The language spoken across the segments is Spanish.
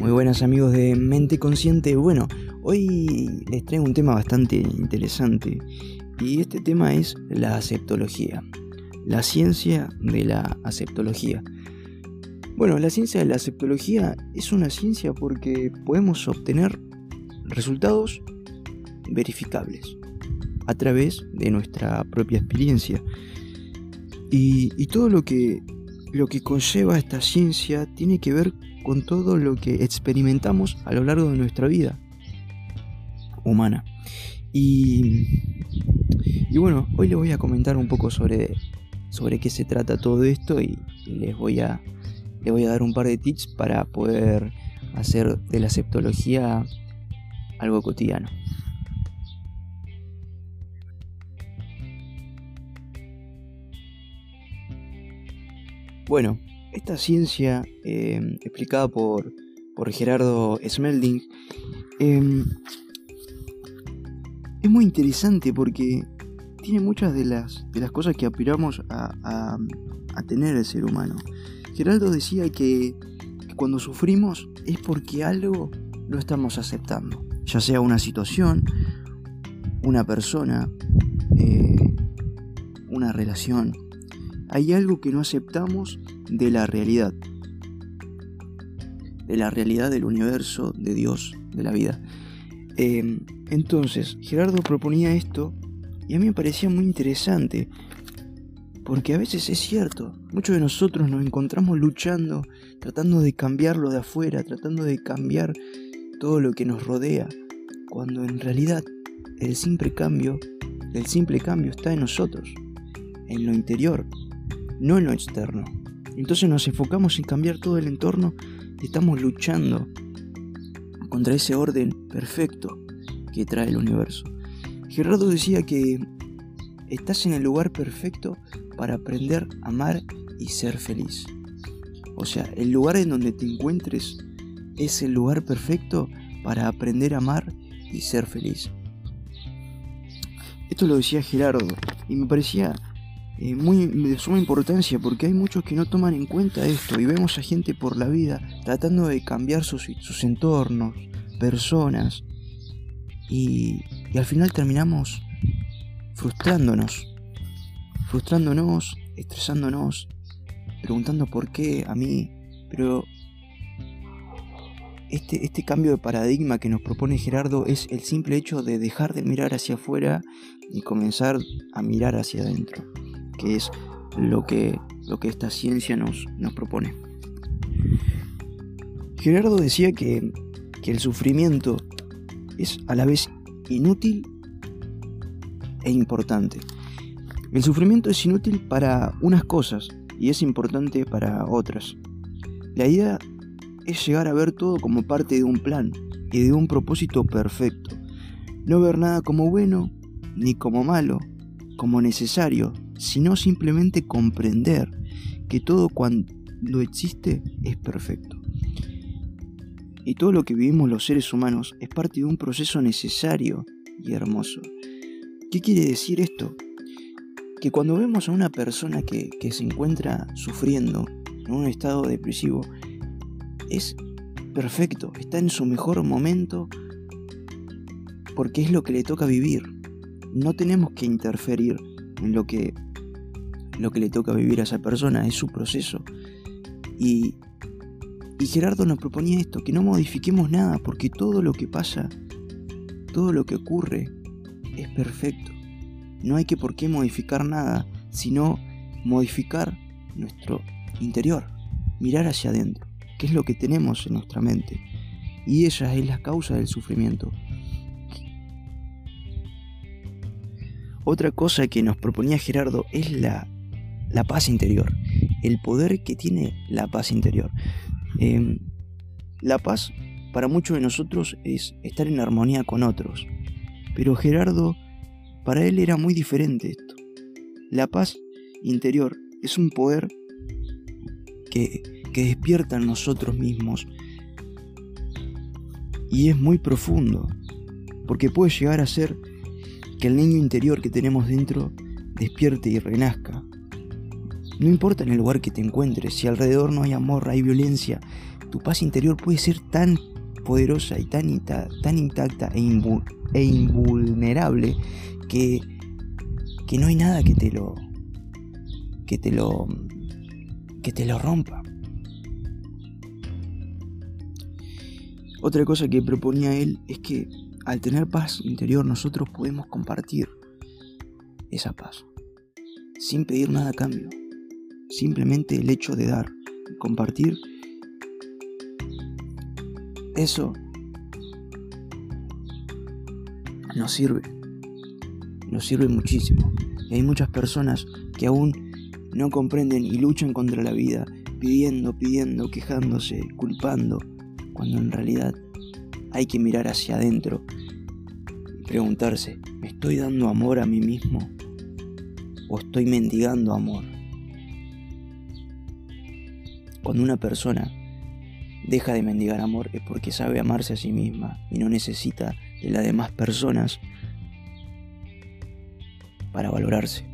Muy buenas amigos de Mente Consciente. Bueno, hoy les traigo un tema bastante interesante y este tema es la aceptología, la ciencia de la aceptología. Bueno, la ciencia de la aceptología es una ciencia porque podemos obtener resultados verificables a través de nuestra propia experiencia. Y, y todo lo que lo que conlleva esta ciencia tiene que ver con todo lo que experimentamos a lo largo de nuestra vida humana. Y, bueno, hoy les voy a comentar un poco sobre, sobre qué se trata todo esto y, les, voy a, les voy a dar un par de tips para poder hacer de la septología algo cotidiano. Bueno, esta ciencia em, explicada por, por, Gerardo Smelding em, es muy interesante porque tiene muchas de las, de las cosas que aspiramos a, tener el ser humano. Gerardo decía que, cuando sufrimos es porque algo no estamos aceptando, ya sea una situación, una persona, eh, una relación, hay algo que no aceptamos de la realidad, de la realidad del universo, de Dios, de la vida. Em, entonces, Gerardo proponía esto y a mí me parecía muy interesante, porque a veces es cierto, muchos de nosotros nos encontramos luchando, tratando de cambiarlo de afuera, tratando de cambiar todo lo que nos rodea, cuando en realidad el simple cambio, el simple cambio está en nosotros, en lo interior, no en lo externo. Entonces nos enfocamos en cambiar todo el entorno y estamos luchando contra ese orden perfecto que trae el universo. Gerardo decía que estás en el lugar perfecto para aprender a amar y ser feliz. O sea, el lugar en donde te encuentres es el lugar perfecto para aprender a amar y ser feliz. Esto lo decía Gerardo y me parecía muy, de suma importancia porque hay muchos que no toman en cuenta esto y vemos a gente por la vida tratando de cambiar sus, entornos, personas y, y al final terminamos frustrándonos, frustrándonos, estresándonos, preguntando por qué a mí, pero este, este, cambio de paradigma que nos propone Gerardo es el simple hecho de dejar de mirar hacia afuera y comenzar a mirar hacia adentro que es lo que, lo que esta ciencia nos, nos propone. Gerardo decía que, que el sufrimiento es a la vez inútil e importante. El sufrimiento es inútil para unas cosas y es importante para otras. La idea es llegar a ver todo como parte de un plan y de un propósito perfecto. No ver nada como bueno ni como malo, como necesario, sino simplemente comprender que todo cuando existe es perfecto. Y todo lo que vivimos los seres humanos es parte de un proceso necesario y hermoso. ¿Qué quiere decir esto? Que cuando vemos a una persona que, que se encuentra sufriendo en un estado depresivo, es perfecto, está en su mejor momento porque es lo que le toca vivir. No tenemos que interferir en lo que lo que le toca vivir a esa persona, es su proceso. Y, y Gerardo nos proponía esto, que no modifiquemos nada, porque todo lo que pasa, todo lo que ocurre, es perfecto. No hay que por qué modificar nada, sino modificar nuestro interior, mirar hacia adentro, que es lo que tenemos en nuestra mente. Y ella es la causa del sufrimiento. Otra cosa que nos proponía Gerardo es la la paz interior, el poder que tiene la paz interior. Em, la paz para muchos de nosotros es estar en armonía con otros, pero Gerardo, para él era muy diferente esto. La paz interior es un poder que, que despierta en nosotros mismos y es muy profundo, porque puede llegar a ser que el niño interior que tenemos dentro despierte y renazca No importa en el lugar que te encuentres, si alrededor no hay amor, hay violencia, tu paz interior puede ser tan poderosa y tan, tan intacta e, e, invulnerable que, que no hay nada que te lo que te lo que te lo rompa. Otra cosa que proponía él es que al tener paz interior nosotros podemos compartir esa paz sin pedir nada a cambio. Simplemente el hecho de dar, compartir, eso nos sirve, nos sirve muchísimo. Y hay muchas personas que aún no comprenden y luchan contra la vida, pidiendo, pidiendo, quejándose, culpando, cuando en realidad hay que mirar hacia adentro y preguntarse, ¿me estoy dando amor a mí mismo? ¿O estoy mendigando amor? Cuando una persona deja de mendigar amor es porque sabe amarse a sí misma y no necesita de las demás personas para valorarse.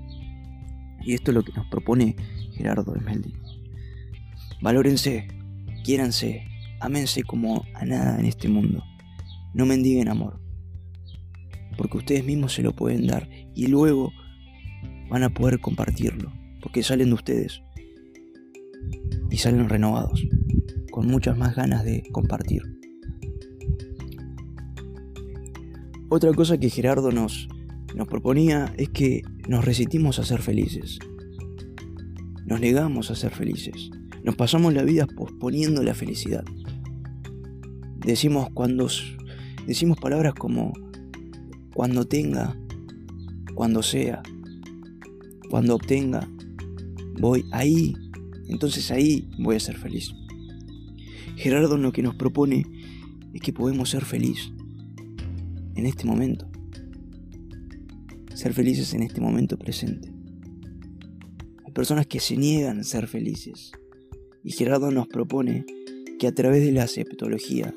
Y esto es lo que nos propone Gerardo Esmeldi. Valórense, quiéranse, ámense como a nada en este mundo. No mendiguen amor, porque ustedes mismos se lo pueden dar y luego van a poder compartirlo, porque salen de ustedes y salen renovados, con muchas más ganas de compartir. Otra cosa que Gerardo nos, nos proponía es que nos resistimos a ser felices. Nos negamos a ser felices. Nos pasamos la vida posponiendo la felicidad. Decimos cuando decimos palabras como cuando tenga, cuando sea, cuando obtenga, voy ahí, entonces ahí voy a ser feliz. Gerardo lo que nos propone es que podemos ser felices en este momento ser felices en este momento presente. Hay personas que se niegan a ser felices y Gerardo nos propone que a través de la aceptología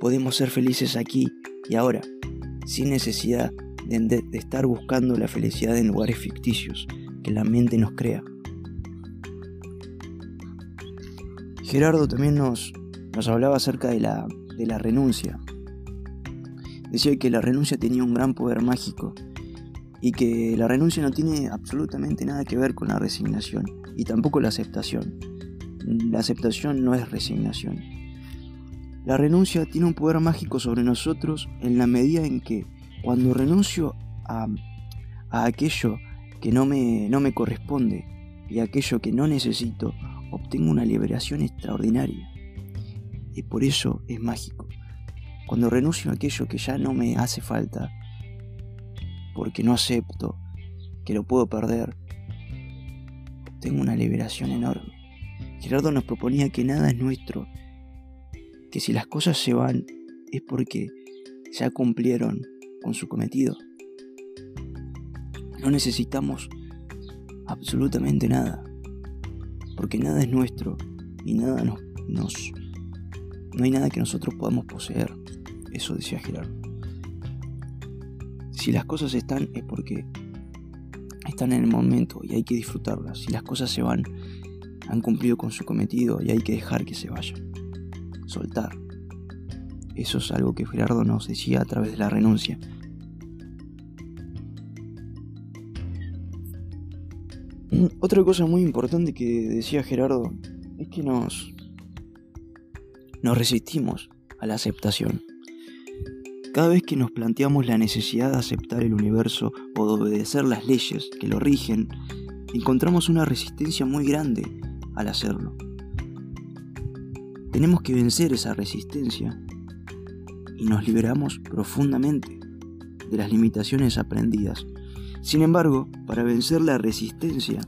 podemos ser felices aquí y ahora, sin necesidad de, estar buscando la felicidad en lugares ficticios que la mente nos crea. Gerardo también nos, nos hablaba acerca de la, de la renuncia. Decía que la renuncia tenía un gran poder mágico y que la renuncia no tiene absolutamente nada que ver con la resignación y tampoco la aceptación. La aceptación no es resignación. La renuncia tiene un poder mágico sobre nosotros en la medida en que cuando renuncio a, aquello que no me, no me corresponde y aquello que no necesito, obtengo una liberación extraordinaria. Y por eso es mágico. Cuando renuncio a aquello que ya no me hace falta, porque no acepto que lo puedo perder, tengo una liberación enorme. Gerardo nos proponía que nada es nuestro, que si las cosas se van es porque ya cumplieron con su cometido. No necesitamos absolutamente nada, porque nada es nuestro y nada nos, nos no hay nada que nosotros podamos poseer. Eso decía Gerardo. Si las cosas están es porque están en el momento y hay que disfrutarlas. Si las cosas se van, han cumplido con su cometido y hay que dejar que se vayan. Soltar. Eso es algo que Gerardo nos decía a través de la renuncia. otra cosa muy importante que decía Gerardo es que nos, nos resistimos a la aceptación. Cada vez que nos planteamos la necesidad de aceptar el universo o de obedecer las leyes que lo rigen, encontramos una resistencia muy grande al hacerlo. Tenemos que vencer esa resistencia y nos liberamos profundamente de las limitaciones aprendidas. Sin embargo, para vencer la resistencia,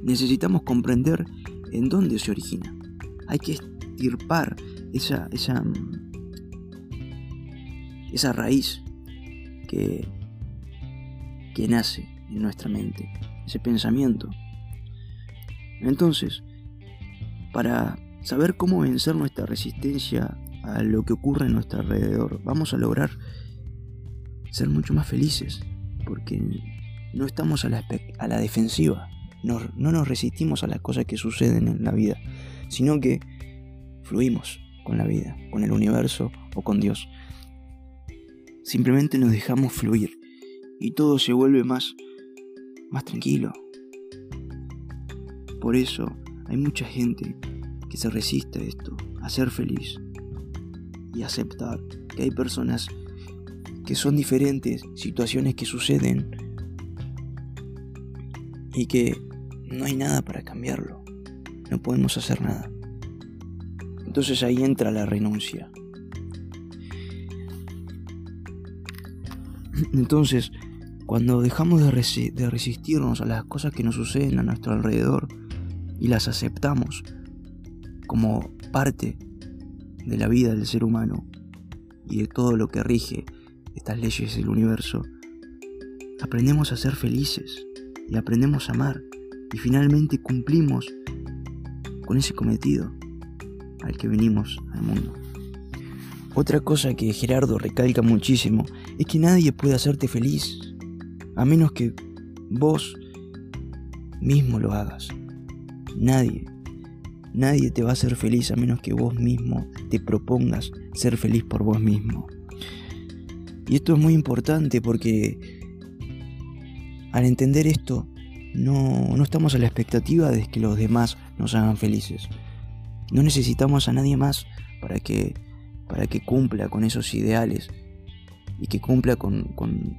necesitamos comprender en dónde se origina. Hay que estirpar esa, esa esa raíz que, que nace en nuestra mente, ese pensamiento. Entonces, para saber cómo vencer nuestra resistencia a lo que ocurre en nuestro alrededor, vamos a lograr ser mucho más felices, porque no estamos a la, a la defensiva, no nos resistimos a las cosas que suceden en la vida, sino que fluimos con la vida, con el universo o con Dios. Simplemente nos dejamos fluir y todo se vuelve más, más tranquilo. Por eso hay mucha gente que se resiste a esto, a ser feliz y aceptar que hay personas que son diferentes, situaciones que suceden y que no hay nada para cambiarlo. No podemos hacer nada. Entonces ahí entra la renuncia. Entonces, cuando dejamos de, resistirnos a las cosas que nos suceden a nuestro alrededor y las aceptamos como parte de la vida del ser humano y de todo lo que rige estas leyes del universo, aprendemos a ser felices y aprendemos a amar y finalmente cumplimos con ese cometido al que venimos al mundo. Otra cosa que Gerardo recalca muchísimo es que nadie puede hacerte feliz a menos que vos mismo lo hagas. Nadie, nadie te va a hacer feliz a menos que vos mismo te propongas ser feliz por vos mismo. Y esto es muy importante porque al entender esto, no, no estamos a la expectativa de que los demás nos hagan felices. No necesitamos a nadie más para que, para que cumpla con esos ideales y que cumpla con, con,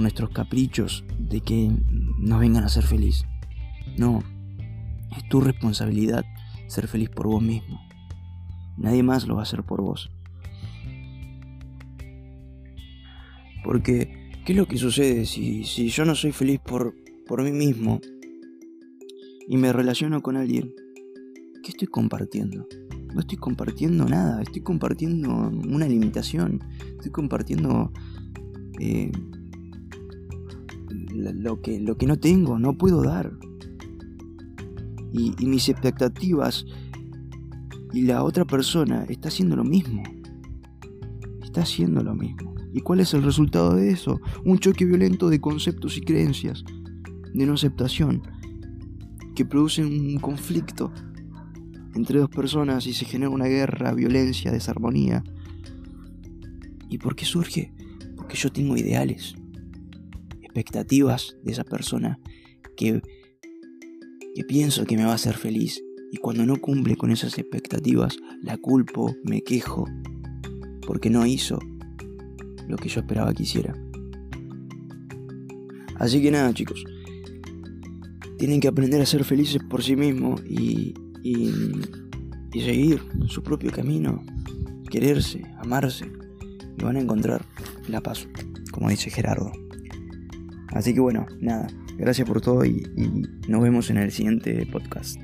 nuestros caprichos de que nos vengan a ser feliz. No, es tu responsabilidad ser feliz por vos mismo. Nadie más lo va a hacer por vos. Porque, ¿qué es lo que sucede si, si yo no soy feliz por, por mí mismo y me relaciono con alguien? ¿Qué estoy compartiendo? No estoy compartiendo nada, estoy compartiendo una limitación, estoy compartiendo eh, lo, que, lo que no tengo, no puedo dar. Y, y mis expectativas y la otra persona está haciendo lo mismo. Está haciendo lo mismo. ¿Y cuál es el resultado de eso? Un choque violento de conceptos y creencias, de no aceptación, que producen un conflicto entre dos personas y se genera una guerra, violencia, desarmonía. ¿Y por qué surge? Porque yo tengo ideales, expectativas de esa persona que, que pienso que me va a hacer feliz. Y cuando no cumple con esas expectativas, la culpo, me quejo, porque no hizo lo que yo esperaba que hiciera. Así que nada, chicos. Tienen que aprender a ser felices por sí mismos y, seguir su propio camino, quererse, amarse, y van a encontrar la paz, como dice Gerardo. Así que bueno, nada, gracias por todo y nos vemos en el siguiente podcast.